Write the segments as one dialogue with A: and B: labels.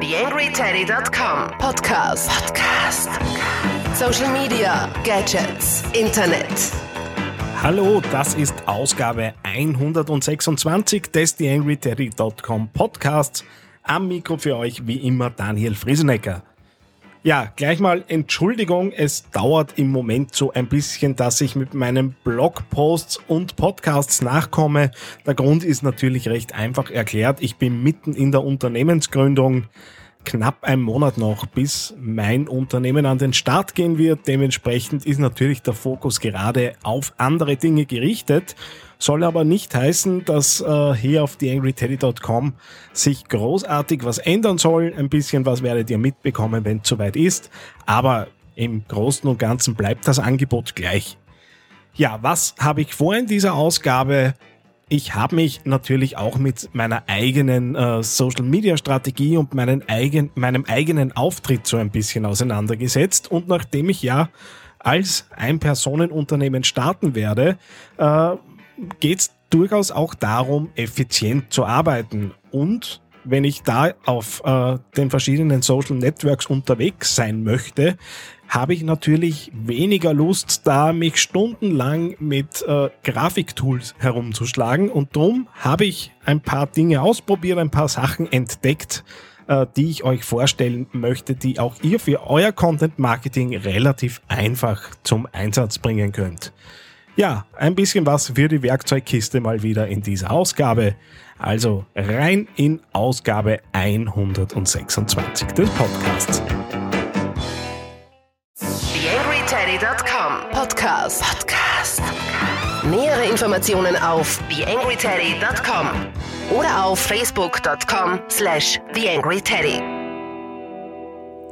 A: TheAngryTeddy.com Podcast. Podcast. Social Media, Gadgets, Internet.
B: Hallo, das ist Ausgabe 126 des TheAngryTeddy.com Podcasts. Am Mikro für euch wie immer Daniel Friesenecker. Ja, gleich mal Entschuldigung, es dauert im Moment so ein bisschen, dass ich mit meinen Blogposts und Podcasts nachkomme. Der Grund ist natürlich recht einfach erklärt. Ich bin mitten in der Unternehmensgründung. Knapp ein Monat noch, bis mein Unternehmen an den Start gehen wird. Dementsprechend ist natürlich der Fokus gerade auf andere Dinge gerichtet. Soll aber nicht heißen, dass äh, hier auf theangryteddy.com sich großartig was ändern soll. Ein bisschen was werdet ihr mitbekommen, wenn es soweit ist. Aber im Großen und Ganzen bleibt das Angebot gleich. Ja, was habe ich vor in dieser Ausgabe? Ich habe mich natürlich auch mit meiner eigenen äh, Social Media Strategie und eigen, meinem eigenen Auftritt so ein bisschen auseinandergesetzt. Und nachdem ich ja als Ein-Personen-Unternehmen starten werde, äh, geht es durchaus auch darum, effizient zu arbeiten. Und wenn ich da auf äh, den verschiedenen Social Networks unterwegs sein möchte, habe ich natürlich weniger Lust, da mich stundenlang mit äh, Grafiktools herumzuschlagen. Und darum habe ich ein paar Dinge ausprobiert, ein paar Sachen entdeckt, äh, die ich euch vorstellen möchte, die auch ihr für euer Content Marketing relativ einfach zum Einsatz bringen könnt. Ja, ein bisschen was für die Werkzeugkiste mal wieder in dieser Ausgabe. Also rein in Ausgabe 126 des Podcasts.
A: TheAngryTeddy.com Podcast. Podcast. Nähere Informationen auf TheAngryTeddy.com oder auf Facebook.com slash TheAngryTeddy.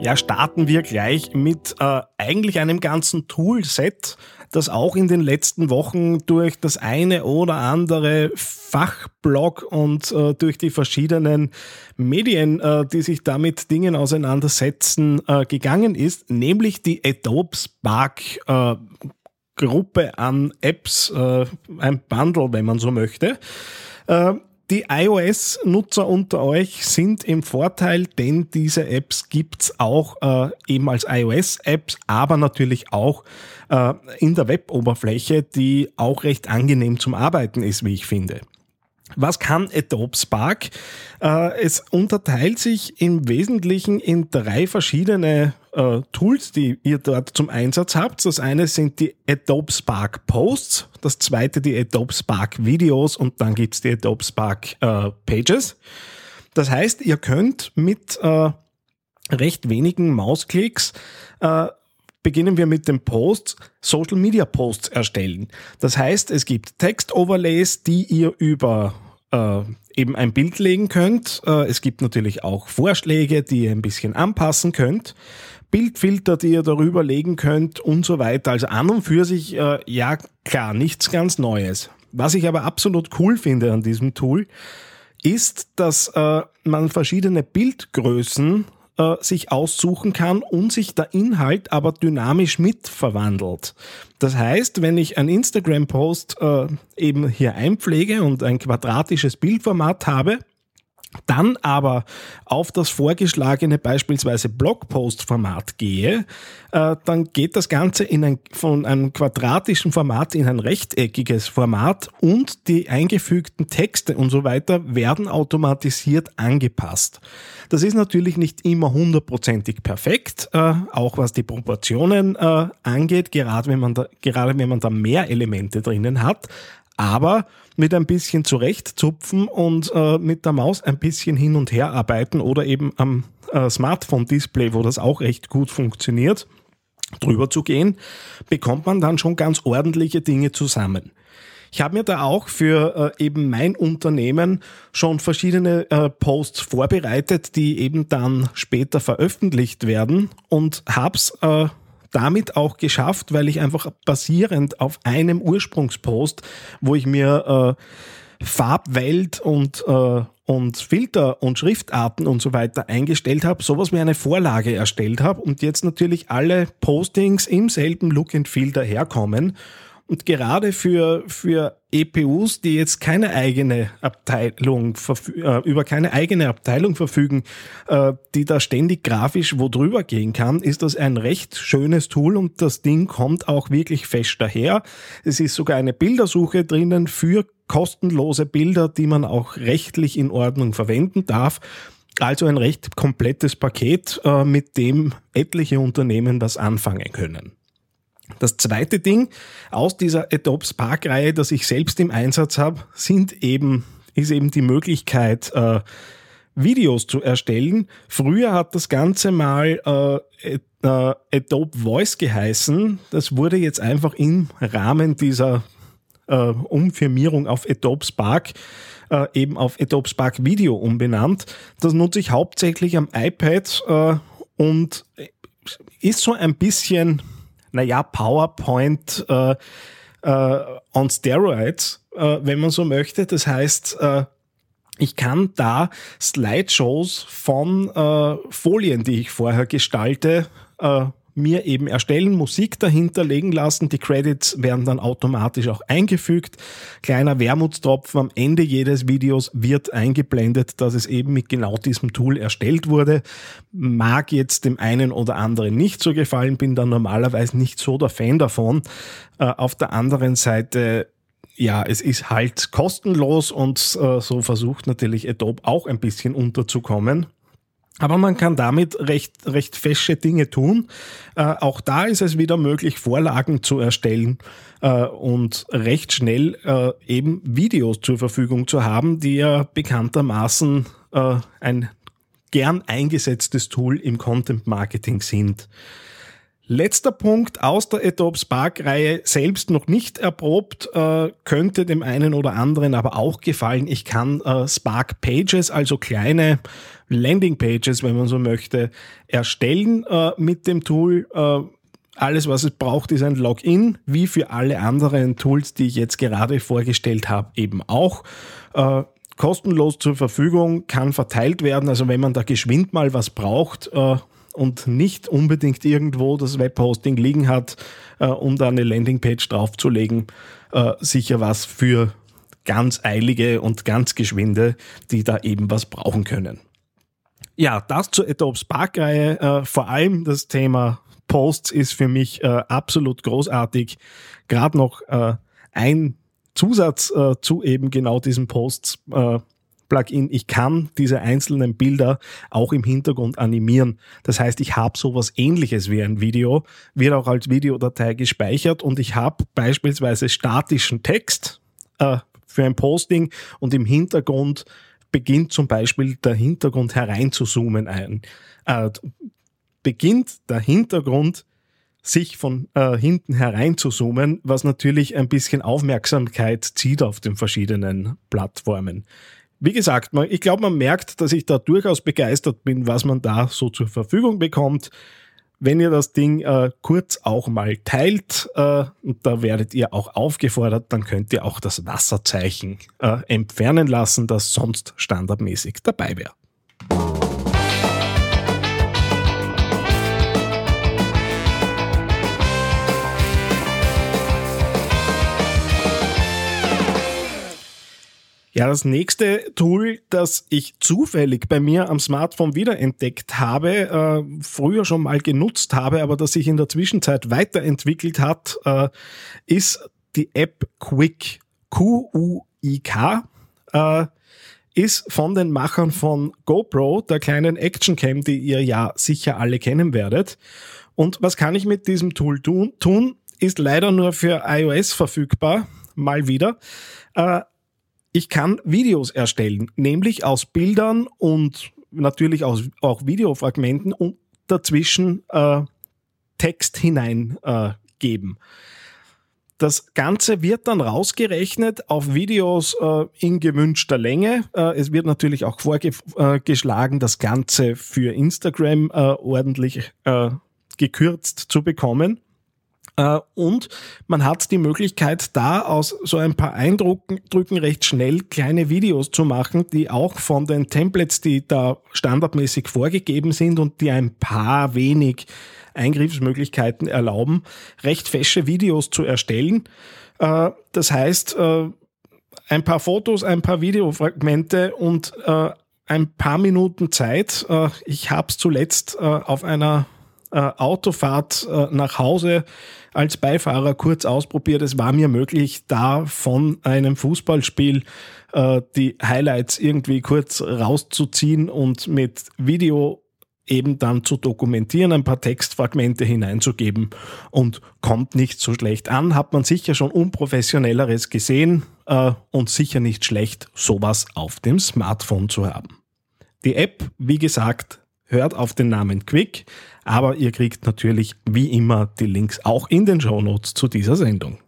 B: Ja, starten wir gleich mit äh, eigentlich einem ganzen Toolset, das auch in den letzten Wochen durch das eine oder andere Fachblog und äh, durch die verschiedenen Medien, äh, die sich damit Dingen auseinandersetzen, äh, gegangen ist, nämlich die Adobe Spark äh, Gruppe an Apps, äh, ein Bundle, wenn man so möchte. Die iOS-Nutzer unter euch sind im Vorteil, denn diese Apps gibt's auch äh, eben als iOS-Apps, aber natürlich auch äh, in der Web-Oberfläche, die auch recht angenehm zum Arbeiten ist, wie ich finde. Was kann Adobe Spark? Äh, es unterteilt sich im Wesentlichen in drei verschiedene äh, Tools, die ihr dort zum Einsatz habt. Das eine sind die Adobe Spark Posts, das zweite die Adobe Spark Videos und dann gibt's die Adobe Spark äh, Pages. Das heißt, ihr könnt mit recht wenigen Mausklicks beginnen wir mit dem Post, Social Media Posts erstellen. Das heißt, es gibt Text-Overlays, die ihr über äh, eben ein Bild legen könnt. Äh, es gibt natürlich auch Vorschläge, die ihr ein bisschen anpassen könnt. Bildfilter, die ihr darüber legen könnt und so weiter. Also an und für sich, äh, ja klar, nichts ganz Neues. Was ich aber absolut cool finde an diesem Tool, ist, dass äh, man verschiedene Bildgrößen äh, sich aussuchen kann und sich der Inhalt aber dynamisch mitverwandelt. Das heißt, wenn ich ein Instagram-Post äh, eben hier einpflege und ein quadratisches Bildformat habe, dann aber auf das vorgeschlagene beispielsweise Blogpost-Format gehe, äh, dann geht das Ganze in ein, von einem quadratischen Format in ein rechteckiges Format und die eingefügten Texte und so weiter werden automatisiert angepasst. Das ist natürlich nicht immer hundertprozentig perfekt, äh, auch was die Proportionen äh, angeht, gerade wenn man da, gerade wenn man da mehr Elemente drinnen hat aber mit ein bisschen zurechtzupfen und äh, mit der Maus ein bisschen hin und her arbeiten oder eben am äh, Smartphone-Display, wo das auch recht gut funktioniert, drüber zu gehen, bekommt man dann schon ganz ordentliche Dinge zusammen. Ich habe mir da auch für äh, eben mein Unternehmen schon verschiedene äh, Posts vorbereitet, die eben dann später veröffentlicht werden und hab's äh, damit auch geschafft, weil ich einfach basierend auf einem Ursprungspost, wo ich mir äh, Farbwelt und, äh, und Filter und Schriftarten und so weiter eingestellt habe, sowas wie eine Vorlage erstellt habe und jetzt natürlich alle Postings im selben Look and Feel daherkommen Und gerade für, für EPUs, die jetzt keine eigene Abteilung, äh, über keine eigene Abteilung verfügen, äh, die da ständig grafisch wo drüber gehen kann, ist das ein recht schönes Tool und das Ding kommt auch wirklich fest daher. Es ist sogar eine Bildersuche drinnen für kostenlose Bilder, die man auch rechtlich in Ordnung verwenden darf. Also ein recht komplettes Paket, äh, mit dem etliche Unternehmen was anfangen können. Das zweite Ding aus dieser Adobe Spark-Reihe, das ich selbst im Einsatz habe, sind eben, ist eben die Möglichkeit, äh, Videos zu erstellen. Früher hat das Ganze mal äh, äh, Adobe Voice geheißen. Das wurde jetzt einfach im Rahmen dieser äh, Umfirmierung auf Adobe Spark äh, eben auf Adobe Spark Video umbenannt. Das nutze ich hauptsächlich am iPad äh, und ist so ein bisschen naja, PowerPoint äh, äh, on Steroids, äh, wenn man so möchte. Das heißt, äh, ich kann da Slideshows von äh, Folien, die ich vorher gestalte, äh, mir eben erstellen, Musik dahinter legen lassen. Die Credits werden dann automatisch auch eingefügt. Kleiner Wermutstropfen am Ende jedes Videos wird eingeblendet, dass es eben mit genau diesem Tool erstellt wurde. Mag jetzt dem einen oder anderen nicht so gefallen, bin dann normalerweise nicht so der Fan davon. Äh, auf der anderen Seite ja, es ist halt kostenlos und äh, so versucht natürlich Adobe auch ein bisschen unterzukommen. Aber man kann damit recht, recht fesche Dinge tun. Äh, auch da ist es wieder möglich, Vorlagen zu erstellen äh, und recht schnell äh, eben Videos zur Verfügung zu haben, die ja bekanntermaßen äh, ein gern eingesetztes Tool im Content Marketing sind. Letzter Punkt aus der Adobe Spark-Reihe, selbst noch nicht erprobt, äh, könnte dem einen oder anderen aber auch gefallen. Ich kann äh, Spark Pages, also kleine Landing Pages, wenn man so möchte, erstellen äh, mit dem Tool. Alles, was es braucht, ist ein Login, wie für alle anderen Tools, die ich jetzt gerade vorgestellt habe, eben auch. Kostenlos zur Verfügung, kann verteilt werden. Also wenn man da geschwind mal was braucht, äh, und nicht unbedingt irgendwo das Webhosting liegen hat, äh, um da eine Landingpage draufzulegen, äh, sicher was für ganz eilige und ganz geschwinde, die da eben was brauchen können. Ja, das zur Adobe Spark-Reihe. Äh, vor allem das Thema Posts ist für mich äh, absolut großartig. Gerade noch äh, ein Zusatz äh, zu eben genau diesen Posts Plugin, ich kann diese einzelnen Bilder auch im Hintergrund animieren. Das heißt, ich habe sowas ähnliches wie ein Video, wird auch als Videodatei gespeichert und ich habe beispielsweise statischen Text äh, für ein Posting und im Hintergrund beginnt zum Beispiel der Hintergrund hereinzuzoomen ein. Äh, beginnt der Hintergrund sich von äh, hinten hereinzuzoomen, was natürlich ein bisschen Aufmerksamkeit zieht auf den verschiedenen Plattformen wie gesagt, ich glaube, man merkt, dass ich da durchaus begeistert bin, was man da so zur Verfügung bekommt. Wenn ihr das Ding äh, kurz auch mal teilt, äh, und da werdet ihr auch aufgefordert, dann könnt ihr auch das Wasserzeichen äh, entfernen lassen, das sonst standardmäßig dabei wäre. Ja, das nächste Tool, das ich zufällig bei mir am Smartphone wiederentdeckt habe, äh, früher schon mal genutzt habe, aber das sich in der Zwischenzeit weiterentwickelt hat, äh, ist die App Quick. Q-U-I-K. Äh, ist von den Machern von GoPro, der kleinen Actioncam, die ihr ja sicher alle kennen werdet. Und was kann ich mit diesem Tool tun? Ist leider nur für iOS verfügbar, mal wieder. Äh, ich kann Videos erstellen, nämlich aus Bildern und natürlich aus, auch Videofragmenten und dazwischen äh, Text hineingeben. Äh, das Ganze wird dann rausgerechnet auf Videos äh, in gewünschter Länge. Äh, es wird natürlich auch vorgeschlagen, das Ganze für Instagram äh, ordentlich äh, gekürzt zu bekommen. Äh, und man hat die Möglichkeit, da aus so ein paar Eindrücken recht schnell kleine Videos zu machen, die auch von den Templates, die da standardmäßig vorgegeben sind und die ein paar wenig Eingriffsmöglichkeiten erlauben, recht fesche Videos zu erstellen. Äh, das heißt, äh, ein paar Fotos, ein paar Videofragmente und ein paar Minuten Zeit. Ich habe es zuletzt auf einer äh, Autofahrt äh, nach Hause als Beifahrer kurz ausprobiert. Es war mir möglich, da von einem Fußballspiel äh, die Highlights irgendwie kurz rauszuziehen und mit Video eben dann zu dokumentieren, ein paar Textfragmente hineinzugeben und kommt nicht so schlecht an. Hat man sicher schon unprofessionelleres gesehen äh, und sicher nicht schlecht, sowas auf dem Smartphone zu haben. Die App, wie gesagt, hört auf den Namen Quick, aber ihr kriegt natürlich wie immer die Links auch in den Show Notes zu dieser Sendung.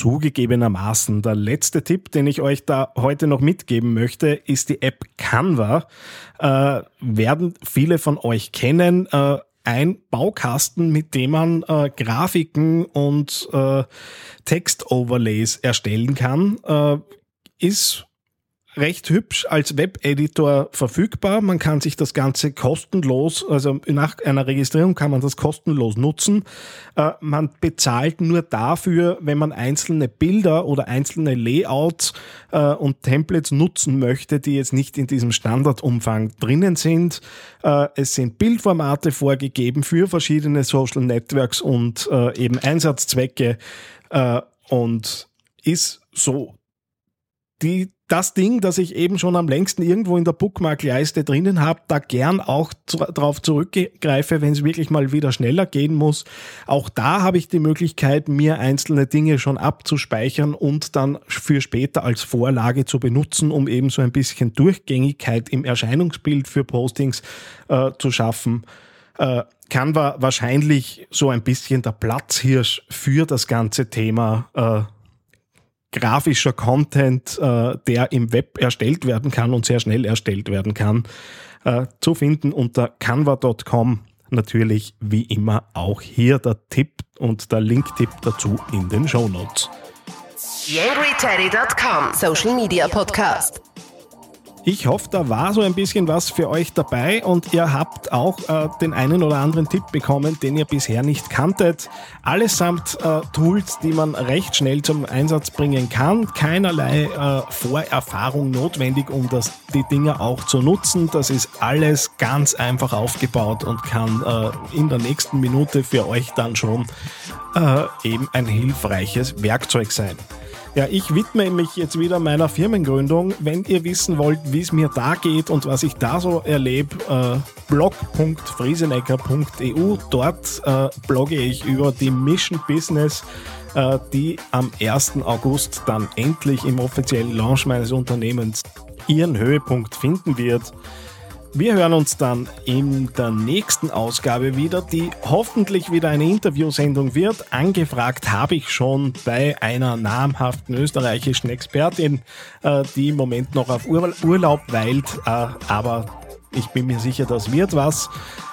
B: Zugegebenermaßen. Der letzte Tipp, den ich euch da heute noch mitgeben möchte, ist die App Canva. Äh, werden viele von euch kennen. Äh, ein Baukasten, mit dem man äh, Grafiken und äh, Textoverlays erstellen kann, äh, ist recht hübsch als Webeditor verfügbar. Man kann sich das Ganze kostenlos, also nach einer Registrierung kann man das kostenlos nutzen. Äh, man bezahlt nur dafür, wenn man einzelne Bilder oder einzelne Layouts äh, und Templates nutzen möchte, die jetzt nicht in diesem Standardumfang drinnen sind. Äh, es sind Bildformate vorgegeben für verschiedene Social Networks und eben Einsatzzwecke und ist so die das Ding, das ich eben schon am längsten irgendwo in der Bookmark-Leiste drinnen habe, da gern auch zu, darauf zurückgreife, wenn es wirklich mal wieder schneller gehen muss. Auch da habe ich die Möglichkeit, mir einzelne Dinge schon abzuspeichern und dann für später als Vorlage zu benutzen, um eben so ein bisschen Durchgängigkeit im Erscheinungsbild für Postings äh, zu schaffen. Äh, Canva wahrscheinlich so ein bisschen der Platzhirsch für das ganze Thema äh, grafischer Content, äh, der im Web erstellt werden kann und sehr schnell erstellt werden kann, äh, zu finden unter canva.com. Natürlich wie immer auch hier der Tipp und der Link-Tipp dazu in den Show Notes.
A: YangryTeddy.com Social Media Podcast.
B: Ich hoffe, da war so ein bisschen was für euch dabei und ihr habt auch äh, den einen oder anderen Tipp bekommen, den ihr bisher nicht kanntet. Allesamt äh, Tools, die man recht schnell zum Einsatz bringen kann. Keinerlei äh, Vorerfahrung notwendig, um das, die Dinge auch zu nutzen. Das ist alles ganz einfach aufgebaut und kann äh, in der nächsten Minute für euch dann schon äh, eben ein hilfreiches Werkzeug sein. Ja, ich widme mich jetzt wieder meiner Firmengründung. Wenn ihr wissen wollt, wie es mir da geht und was ich da so erlebe, äh, blog.friesenecker.eu. Dort äh, blogge ich über die Mission Business, äh, die am 1. August dann endlich im offiziellen Launch meines Unternehmens ihren Höhepunkt finden wird. Wir hören uns dann in der nächsten Ausgabe wieder, die hoffentlich wieder eine Interviewsendung wird. Angefragt habe ich schon bei einer namhaften österreichischen Expertin, äh, die im Moment noch auf Urlaub weilt, äh, aber ich bin mir sicher, das wird was.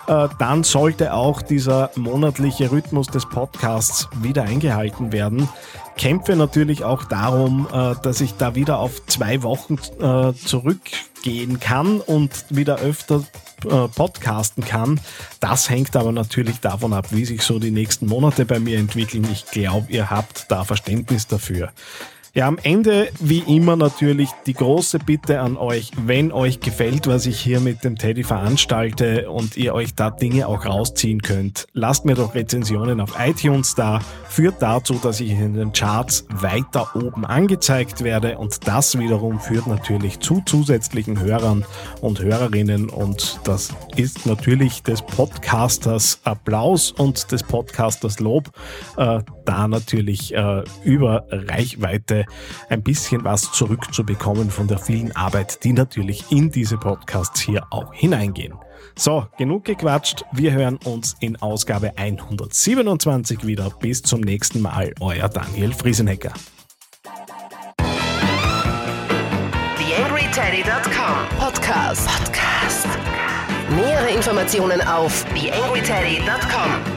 B: Äh, dann sollte auch dieser monatliche Rhythmus des Podcasts wieder eingehalten werden. Kämpfe natürlich auch darum, dass ich da wieder auf zwei Wochen zurück gehen kann und wieder öfter äh, podcasten kann. Das hängt aber natürlich davon ab, wie sich so die nächsten Monate bei mir entwickeln. Ich glaube, ihr habt da Verständnis dafür. Ja, am Ende wie immer natürlich die große Bitte an euch, wenn euch gefällt, was ich hier mit dem Teddy veranstalte und ihr euch da Dinge auch rausziehen könnt, lasst mir doch Rezensionen auf iTunes da, führt dazu, dass ich in den Charts weiter oben angezeigt werde und das wiederum führt natürlich zu zusätzlichen Hörern und Hörerinnen und das ist natürlich des Podcasters Applaus und des Podcasters Lob, äh, da natürlich äh, über Reichweite ein bisschen was zurückzubekommen von der vielen Arbeit, die natürlich in diese Podcasts hier auch hineingehen. So, genug gequatscht. Wir hören uns in Ausgabe 127 wieder. Bis zum nächsten Mal, euer Daniel Friesenecker.
A: TheAngryTeddy.com Podcast. Podcast. Nähere Informationen auf theangryteddy.com